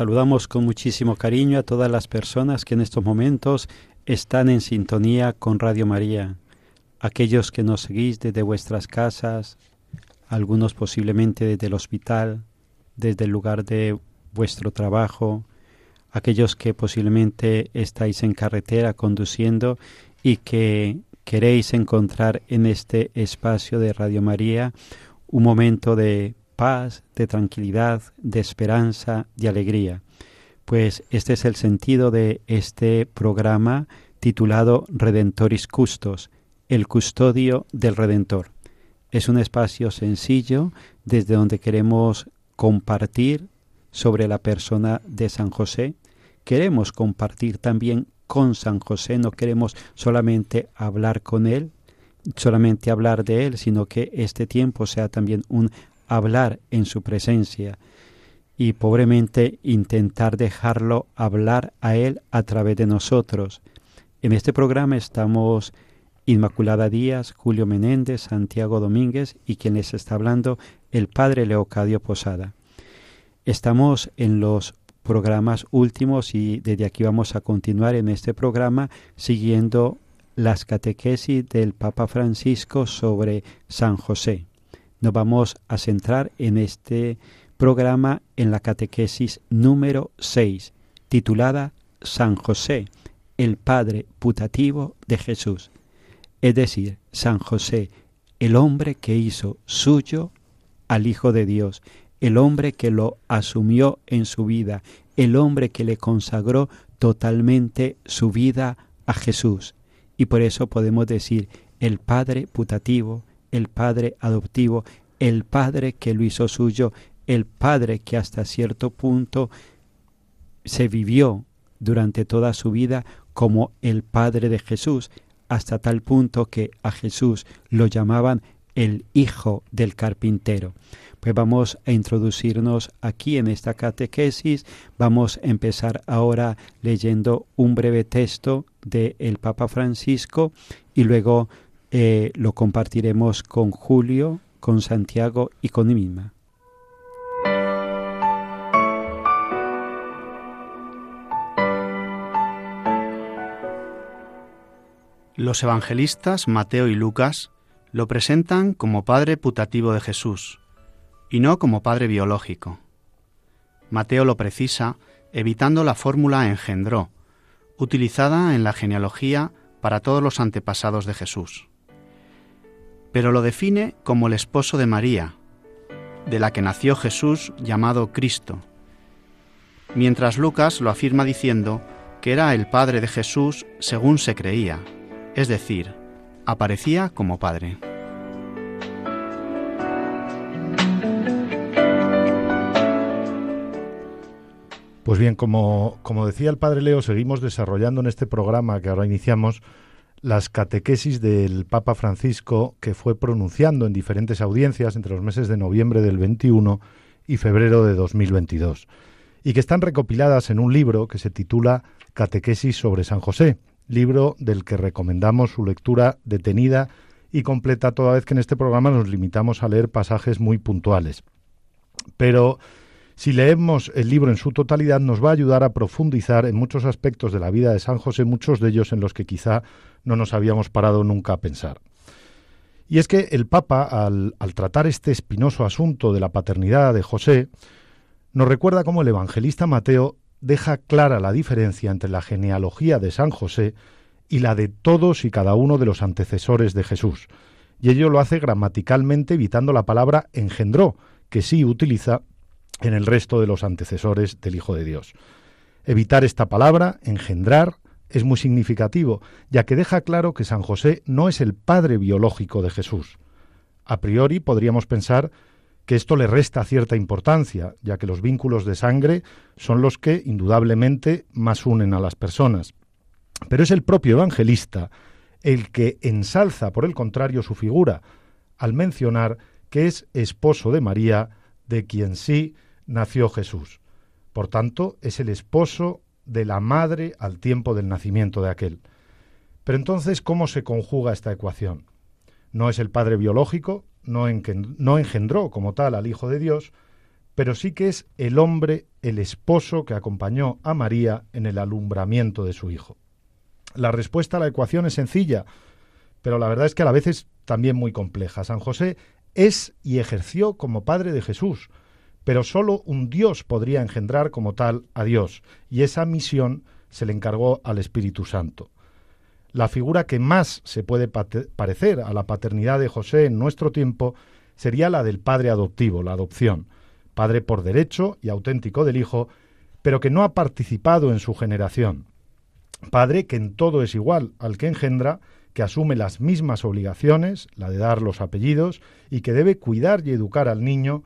Saludamos con muchísimo cariño a todas las personas que en estos momentos están en sintonía con Radio María, aquellos que nos seguís desde vuestras casas, algunos posiblemente desde el hospital, desde el lugar de vuestro trabajo, aquellos que posiblemente estáis en carretera conduciendo y que queréis encontrar en este espacio de Radio María un momento de paz, de tranquilidad, de esperanza, de alegría. Pues este es el sentido de este programa titulado Redentoris Custos, el custodio del Redentor. Es un espacio sencillo desde donde queremos compartir sobre la persona de San José. Queremos compartir también con San José, no queremos solamente hablar con él, solamente hablar de él, sino que este tiempo sea también un hablar en su presencia y pobremente intentar dejarlo hablar a él a través de nosotros. En este programa estamos Inmaculada Díaz, Julio Menéndez, Santiago Domínguez y quien les está hablando, el Padre Leocadio Posada. Estamos en los programas últimos y desde aquí vamos a continuar en este programa siguiendo las catequesis del Papa Francisco sobre San José. Nos vamos a centrar en este programa en la catequesis número 6, titulada San José, el Padre putativo de Jesús. Es decir, San José, el hombre que hizo suyo al Hijo de Dios, el hombre que lo asumió en su vida, el hombre que le consagró totalmente su vida a Jesús. Y por eso podemos decir el Padre putativo, el Padre adoptivo, el Padre que lo hizo suyo, el Padre que hasta cierto punto se vivió durante toda su vida como el Padre de Jesús, hasta tal punto que a Jesús lo llamaban el Hijo del Carpintero. Pues vamos a introducirnos aquí en esta catequesis. Vamos a empezar ahora leyendo un breve texto del el Papa Francisco y luego eh, lo compartiremos con Julio, con Santiago y con mí misma. Los evangelistas Mateo y Lucas lo presentan como padre putativo de Jesús y no como padre biológico. Mateo lo precisa evitando la fórmula engendró, utilizada en la genealogía para todos los antepasados de Jesús. Pero lo define como el esposo de María, de la que nació Jesús llamado Cristo, mientras Lucas lo afirma diciendo que era el padre de Jesús según se creía, es decir, aparecía como padre. Pues bien, como, como decía el Padre Leo, seguimos desarrollando en este programa que ahora iniciamos las catequesis del Papa Francisco que fue pronunciando en diferentes audiencias entre los meses de noviembre del 21 y febrero de 2022, y que están recopiladas en un libro que se titula Catequesis sobre San José, libro del que recomendamos su lectura detenida y completa toda vez que en este programa nos limitamos a leer pasajes muy puntuales. Pero si leemos el libro en su totalidad nos va a ayudar a profundizar en muchos aspectos de la vida de San José, muchos de ellos en los que quizá no nos habíamos parado nunca a pensar. Y es que el Papa, al, al tratar este espinoso asunto de la paternidad de José, nos recuerda cómo el evangelista Mateo deja clara la diferencia entre la genealogía de San José y la de todos y cada uno de los antecesores de Jesús. Y ello lo hace gramaticalmente evitando la palabra engendró, que sí utiliza en el resto de los antecesores del Hijo de Dios. Evitar esta palabra, engendrar, es muy significativo, ya que deja claro que San José no es el padre biológico de Jesús. A priori podríamos pensar que esto le resta cierta importancia, ya que los vínculos de sangre son los que indudablemente más unen a las personas. Pero es el propio evangelista el que ensalza, por el contrario, su figura, al mencionar que es esposo de María, de quien sí nació Jesús. Por tanto, es el esposo de la madre al tiempo del nacimiento de aquel. Pero entonces, ¿cómo se conjuga esta ecuación? No es el padre biológico, no, no engendró como tal al Hijo de Dios, pero sí que es el hombre, el esposo que acompañó a María en el alumbramiento de su Hijo. La respuesta a la ecuación es sencilla, pero la verdad es que a la vez es también muy compleja. San José es y ejerció como padre de Jesús, pero sólo un Dios podría engendrar como tal a Dios, y esa misión se le encargó al Espíritu Santo. La figura que más se puede parecer a la paternidad de José en nuestro tiempo sería la del padre adoptivo, la adopción, padre por derecho y auténtico del Hijo, pero que no ha participado en su generación. Padre que en todo es igual al que engendra, que asume las mismas obligaciones, la de dar los apellidos, y que debe cuidar y educar al niño,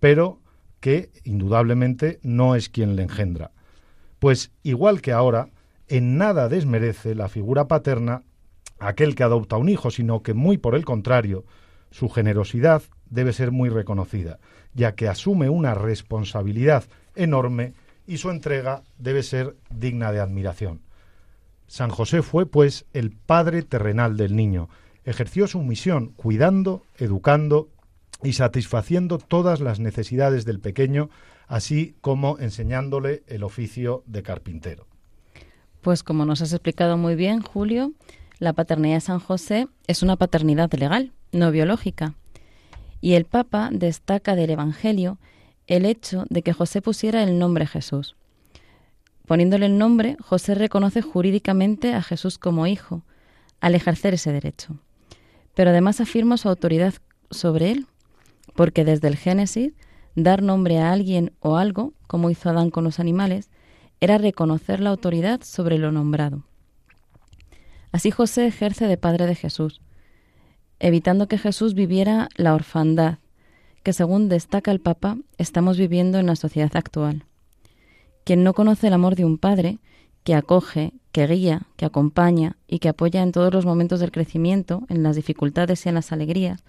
pero que indudablemente no es quien le engendra. Pues igual que ahora, en nada desmerece la figura paterna aquel que adopta un hijo, sino que muy por el contrario, su generosidad debe ser muy reconocida, ya que asume una responsabilidad enorme y su entrega debe ser digna de admiración. San José fue, pues, el padre terrenal del niño, ejerció su misión cuidando, educando y satisfaciendo todas las necesidades del pequeño, así como enseñándole el oficio de carpintero. Pues como nos has explicado muy bien, Julio, la paternidad de San José es una paternidad legal, no biológica. Y el Papa destaca del Evangelio el hecho de que José pusiera el nombre Jesús. Poniéndole el nombre, José reconoce jurídicamente a Jesús como hijo, al ejercer ese derecho. Pero además afirma su autoridad sobre él, porque desde el Génesis, dar nombre a alguien o algo, como hizo Adán con los animales, era reconocer la autoridad sobre lo nombrado. Así José ejerce de padre de Jesús, evitando que Jesús viviera la orfandad, que según destaca el Papa, estamos viviendo en la sociedad actual. Quien no conoce el amor de un padre, que acoge, que guía, que acompaña y que apoya en todos los momentos del crecimiento, en las dificultades y en las alegrías,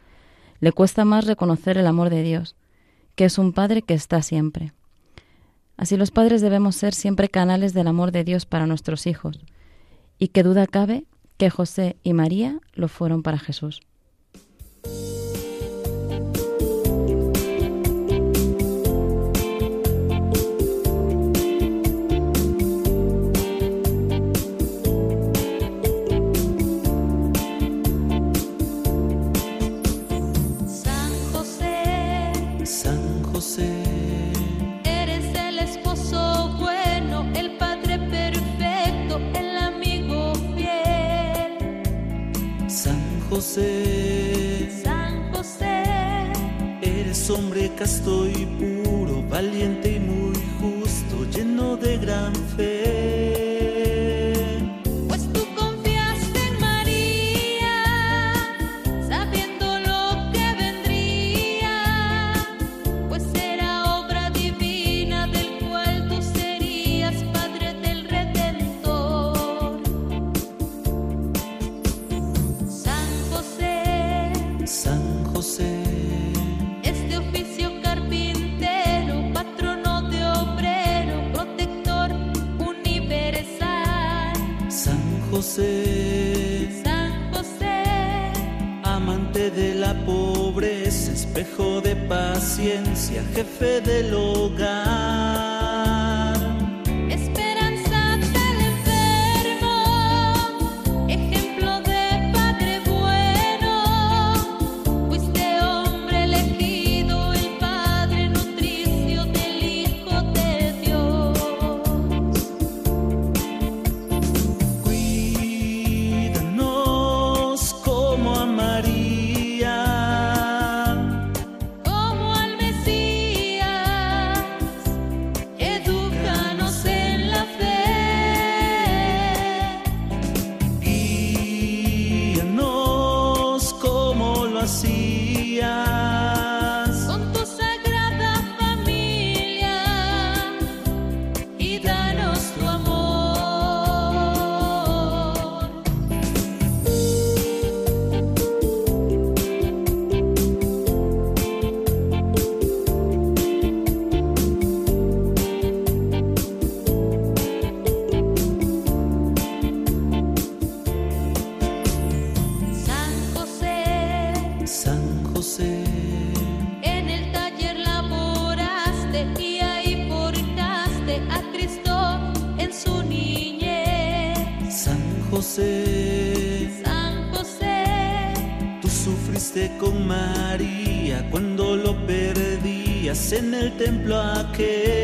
le cuesta más reconocer el amor de Dios, que es un Padre que está siempre. Así los padres debemos ser siempre canales del amor de Dios para nuestros hijos, y qué duda cabe que José y María lo fueron para Jesús. El templo aquel.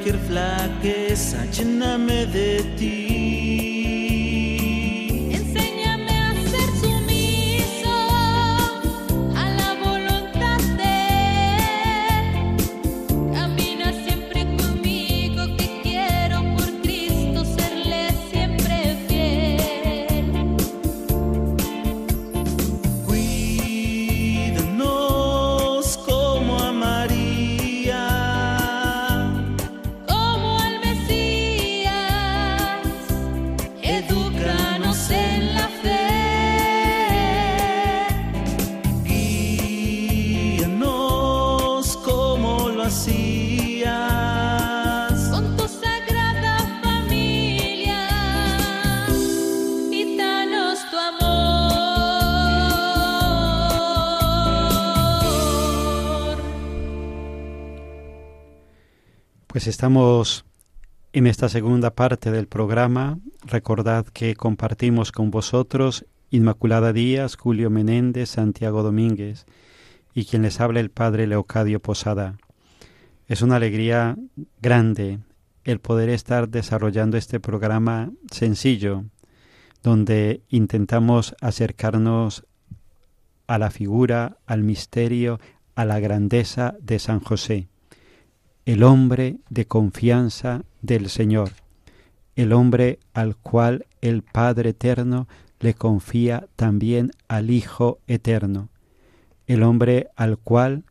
Cualquier flaqueza, lléname de ti. Pues estamos en esta segunda parte del programa. Recordad que compartimos con vosotros Inmaculada Díaz, Julio Menéndez, Santiago Domínguez y quien les habla el Padre Leocadio Posada. Es una alegría grande el poder estar desarrollando este programa sencillo, donde intentamos acercarnos a la figura, al misterio, a la grandeza de San José, el hombre de confianza del Señor, el hombre al cual el Padre Eterno le confía también al Hijo Eterno, el hombre al cual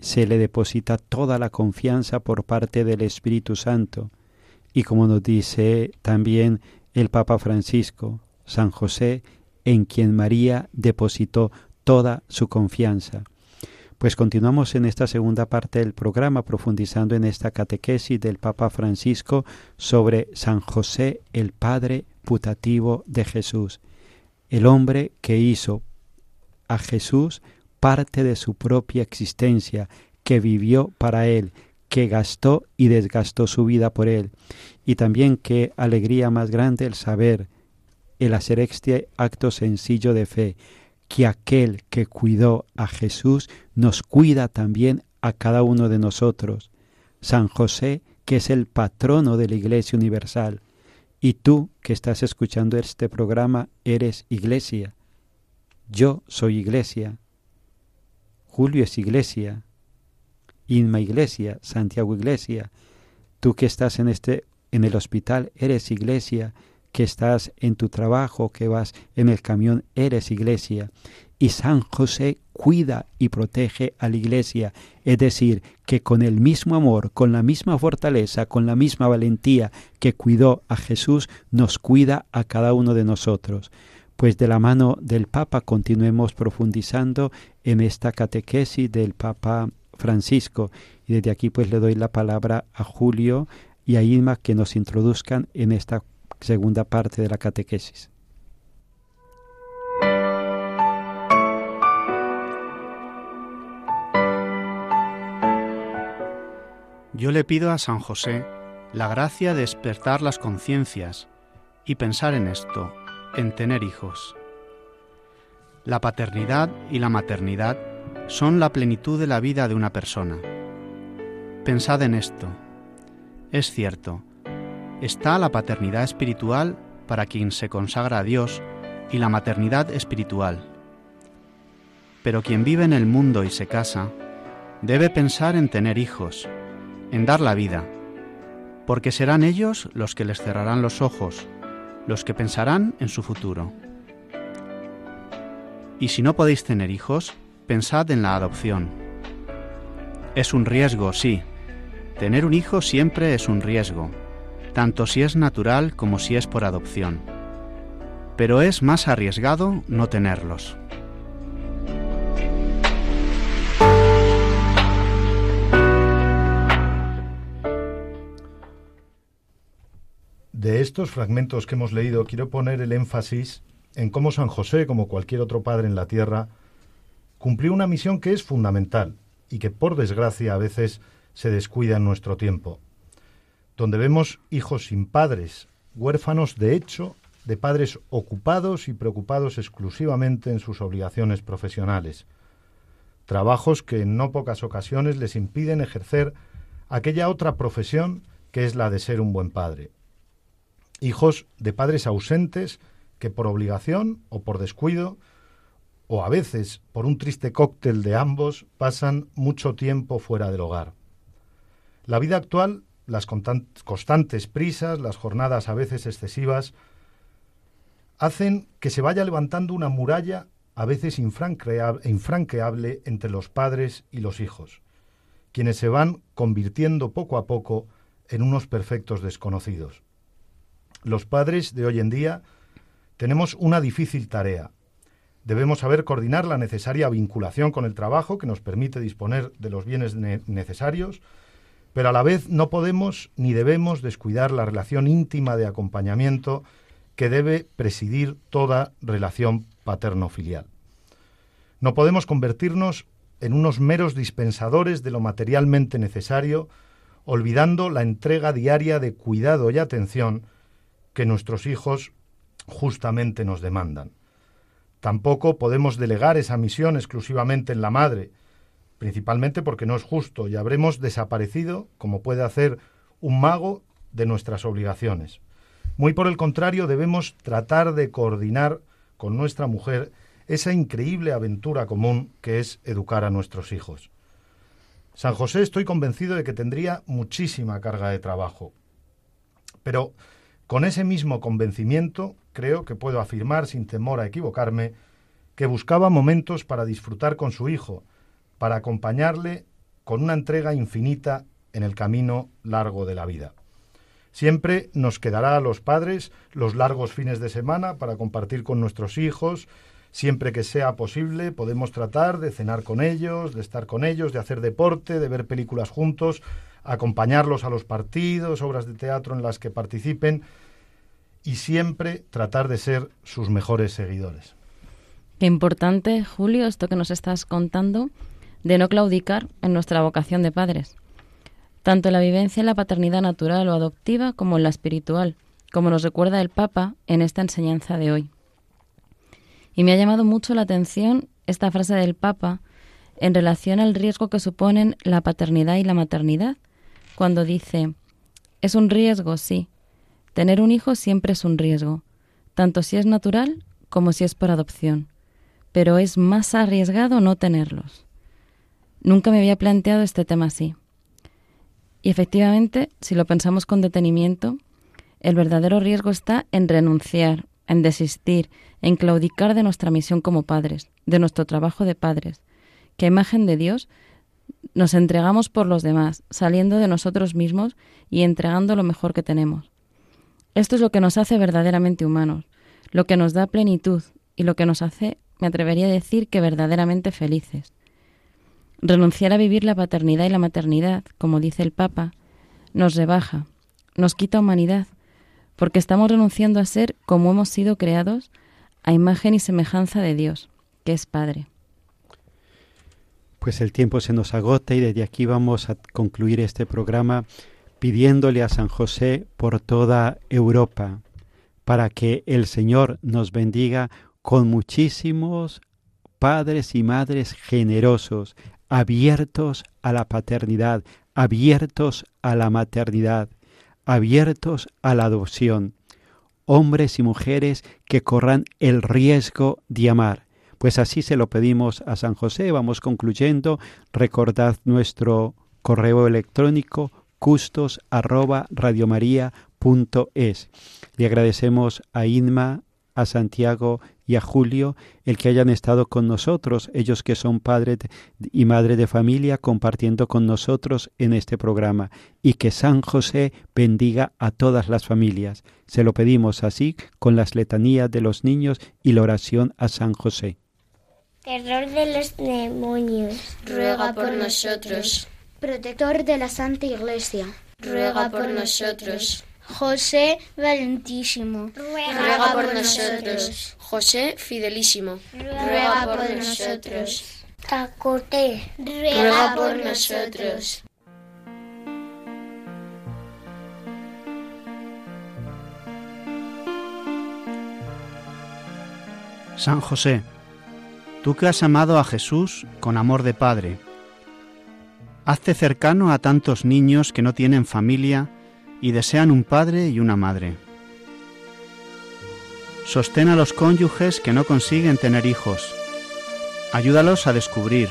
se le deposita toda la confianza por parte del Espíritu Santo, y como nos dice también el Papa Francisco, San José, en quien María depositó toda su confianza. Pues continuamos en esta segunda parte del programa profundizando en esta catequesis del Papa Francisco sobre San José, el Padre putativo de Jesús, el hombre que hizo a Jesús parte de su propia existencia, que vivió para él, que gastó y desgastó su vida por él. Y también qué alegría más grande el saber, el hacer este acto sencillo de fe, que aquel que cuidó a Jesús nos cuida también a cada uno de nosotros. San José, que es el patrono de la Iglesia Universal, y tú que estás escuchando este programa eres iglesia. Yo soy iglesia. Julio es iglesia, Inma iglesia, Santiago iglesia, tú que estás en este en el hospital eres iglesia, que estás en tu trabajo, que vas en el camión, eres iglesia. Y San José cuida y protege a la iglesia, es decir, que con el mismo amor, con la misma fortaleza, con la misma valentía que cuidó a Jesús, nos cuida a cada uno de nosotros. Pues de la mano del Papa continuemos profundizando en esta catequesis del Papa Francisco. Y desde aquí pues le doy la palabra a Julio y a Irma que nos introduzcan en esta segunda parte de la catequesis. Yo le pido a San José la gracia de despertar las conciencias y pensar en esto, en tener hijos. La paternidad y la maternidad son la plenitud de la vida de una persona. Pensad en esto. Es cierto, está la paternidad espiritual para quien se consagra a Dios y la maternidad espiritual. Pero quien vive en el mundo y se casa, debe pensar en tener hijos, en dar la vida, porque serán ellos los que les cerrarán los ojos, los que pensarán en su futuro. Y si no podéis tener hijos, pensad en la adopción. Es un riesgo, sí. Tener un hijo siempre es un riesgo, tanto si es natural como si es por adopción. Pero es más arriesgado no tenerlos. De estos fragmentos que hemos leído, quiero poner el énfasis en cómo San José, como cualquier otro padre en la tierra, cumplió una misión que es fundamental y que por desgracia a veces se descuida en nuestro tiempo, donde vemos hijos sin padres, huérfanos de hecho de padres ocupados y preocupados exclusivamente en sus obligaciones profesionales, trabajos que en no pocas ocasiones les impiden ejercer aquella otra profesión que es la de ser un buen padre. Hijos de padres ausentes que por obligación o por descuido, o a veces por un triste cóctel de ambos, pasan mucho tiempo fuera del hogar. La vida actual las constantes prisas, las jornadas a veces excesivas, hacen que se vaya levantando una muralla a veces infranqueable entre los padres y los hijos, quienes se van convirtiendo poco a poco en unos perfectos desconocidos. Los padres de hoy en día tenemos una difícil tarea. Debemos saber coordinar la necesaria vinculación con el trabajo que nos permite disponer de los bienes necesarios, pero a la vez no podemos ni debemos descuidar la relación íntima de acompañamiento que debe presidir toda relación paterno-filial. No podemos convertirnos en unos meros dispensadores de lo materialmente necesario, olvidando la entrega diaria de cuidado y atención que nuestros hijos justamente nos demandan. Tampoco podemos delegar esa misión exclusivamente en la madre, principalmente porque no es justo y habremos desaparecido, como puede hacer un mago, de nuestras obligaciones. Muy por el contrario, debemos tratar de coordinar con nuestra mujer esa increíble aventura común que es educar a nuestros hijos. San José estoy convencido de que tendría muchísima carga de trabajo, pero con ese mismo convencimiento creo que puedo afirmar sin temor a equivocarme que buscaba momentos para disfrutar con su hijo, para acompañarle con una entrega infinita en el camino largo de la vida. Siempre nos quedará a los padres los largos fines de semana para compartir con nuestros hijos. Siempre que sea posible podemos tratar de cenar con ellos, de estar con ellos, de hacer deporte, de ver películas juntos, acompañarlos a los partidos, obras de teatro en las que participen y siempre tratar de ser sus mejores seguidores. Qué importante, Julio, esto que nos estás contando de no claudicar en nuestra vocación de padres, tanto en la vivencia en la paternidad natural o adoptiva como en la espiritual, como nos recuerda el Papa en esta enseñanza de hoy. Y me ha llamado mucho la atención esta frase del Papa en relación al riesgo que suponen la paternidad y la maternidad, cuando dice, es un riesgo, sí, tener un hijo siempre es un riesgo, tanto si es natural como si es por adopción, pero es más arriesgado no tenerlos. Nunca me había planteado este tema así. Y efectivamente, si lo pensamos con detenimiento, el verdadero riesgo está en renunciar, en desistir, en claudicar de nuestra misión como padres, de nuestro trabajo de padres, que a imagen de Dios nos entregamos por los demás, saliendo de nosotros mismos y entregando lo mejor que tenemos. Esto es lo que nos hace verdaderamente humanos, lo que nos da plenitud y lo que nos hace, me atrevería a decir, que verdaderamente felices. Renunciar a vivir la paternidad y la maternidad, como dice el Papa, nos rebaja, nos quita humanidad, porque estamos renunciando a ser como hemos sido creados a imagen y semejanza de Dios, que es Padre. Pues el tiempo se nos agota y desde aquí vamos a concluir este programa pidiéndole a San José por toda Europa para que el Señor nos bendiga con muchísimos padres y madres generosos, abiertos a la paternidad, abiertos a la maternidad, abiertos a la adopción, hombres y mujeres que corran el riesgo de amar. Pues así se lo pedimos a San José. Vamos concluyendo. Recordad nuestro correo electrónico custos Le agradecemos a Inma, a Santiago y a Julio el que hayan estado con nosotros, ellos que son padres y madre de familia, compartiendo con nosotros en este programa, y que San José bendiga a todas las familias. Se lo pedimos así con las letanías de los niños y la oración a San José. Terror de los demonios. Ruega por nosotros. Protector de la Santa Iglesia. Ruega por nosotros. José Valentísimo. Ruega por nosotros. José Fidelísimo. Ruega por nosotros. Tacote. Ruega por nosotros. San José, tú que has amado a Jesús con amor de Padre, hazte cercano a tantos niños que no tienen familia y desean un padre y una madre. Sostén a los cónyuges que no consiguen tener hijos. Ayúdalos a descubrir,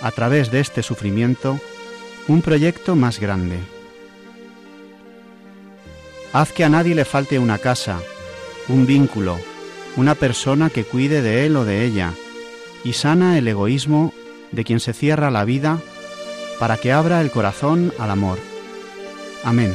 a través de este sufrimiento, un proyecto más grande. Haz que a nadie le falte una casa, un vínculo, una persona que cuide de él o de ella, y sana el egoísmo de quien se cierra la vida para que abra el corazón al amor. Amén.